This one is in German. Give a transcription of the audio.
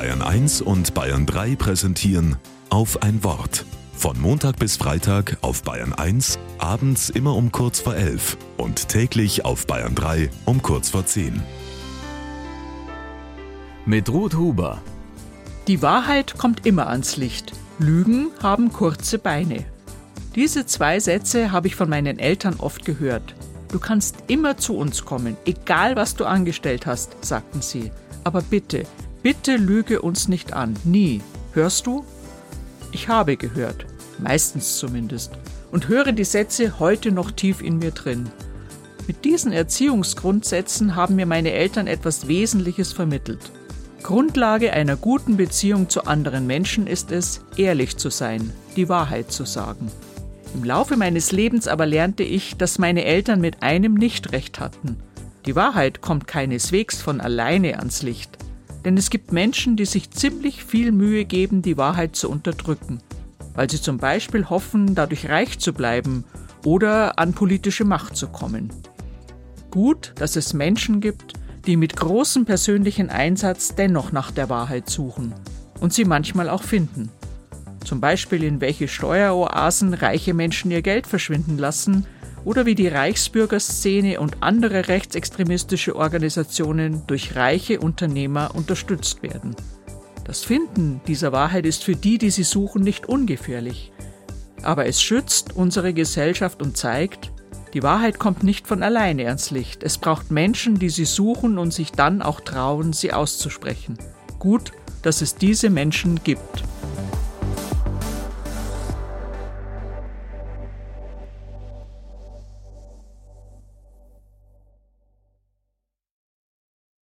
Bayern 1 und Bayern 3 präsentieren auf ein Wort. Von Montag bis Freitag auf Bayern 1, abends immer um kurz vor 11 und täglich auf Bayern 3 um kurz vor 10. Mit Ruth Huber. Die Wahrheit kommt immer ans Licht. Lügen haben kurze Beine. Diese zwei Sätze habe ich von meinen Eltern oft gehört. Du kannst immer zu uns kommen, egal was du angestellt hast, sagten sie. Aber bitte, bitte lüge uns nicht an, nie. Hörst du? Ich habe gehört, meistens zumindest, und höre die Sätze heute noch tief in mir drin. Mit diesen Erziehungsgrundsätzen haben mir meine Eltern etwas Wesentliches vermittelt. Grundlage einer guten Beziehung zu anderen Menschen ist es, ehrlich zu sein, die Wahrheit zu sagen. Im Laufe meines Lebens aber lernte ich, dass meine Eltern mit einem nicht recht hatten. Die Wahrheit kommt keineswegs von alleine ans Licht. Denn es gibt Menschen, die sich ziemlich viel Mühe geben, die Wahrheit zu unterdrücken, weil sie zum Beispiel hoffen, dadurch reich zu bleiben oder an politische Macht zu kommen. Gut, dass es Menschen gibt, die mit großem persönlichen Einsatz dennoch nach der Wahrheit suchen und sie manchmal auch finden. Zum Beispiel in welche Steueroasen reiche Menschen ihr Geld verschwinden lassen oder wie die Reichsbürgerszene und andere rechtsextremistische Organisationen durch reiche Unternehmer unterstützt werden. Das Finden dieser Wahrheit ist für die, die sie suchen, nicht ungefährlich. Aber es schützt unsere Gesellschaft und zeigt, die Wahrheit kommt nicht von alleine ans Licht. Es braucht Menschen, die sie suchen und sich dann auch trauen, sie auszusprechen. Gut, dass es diese Menschen gibt.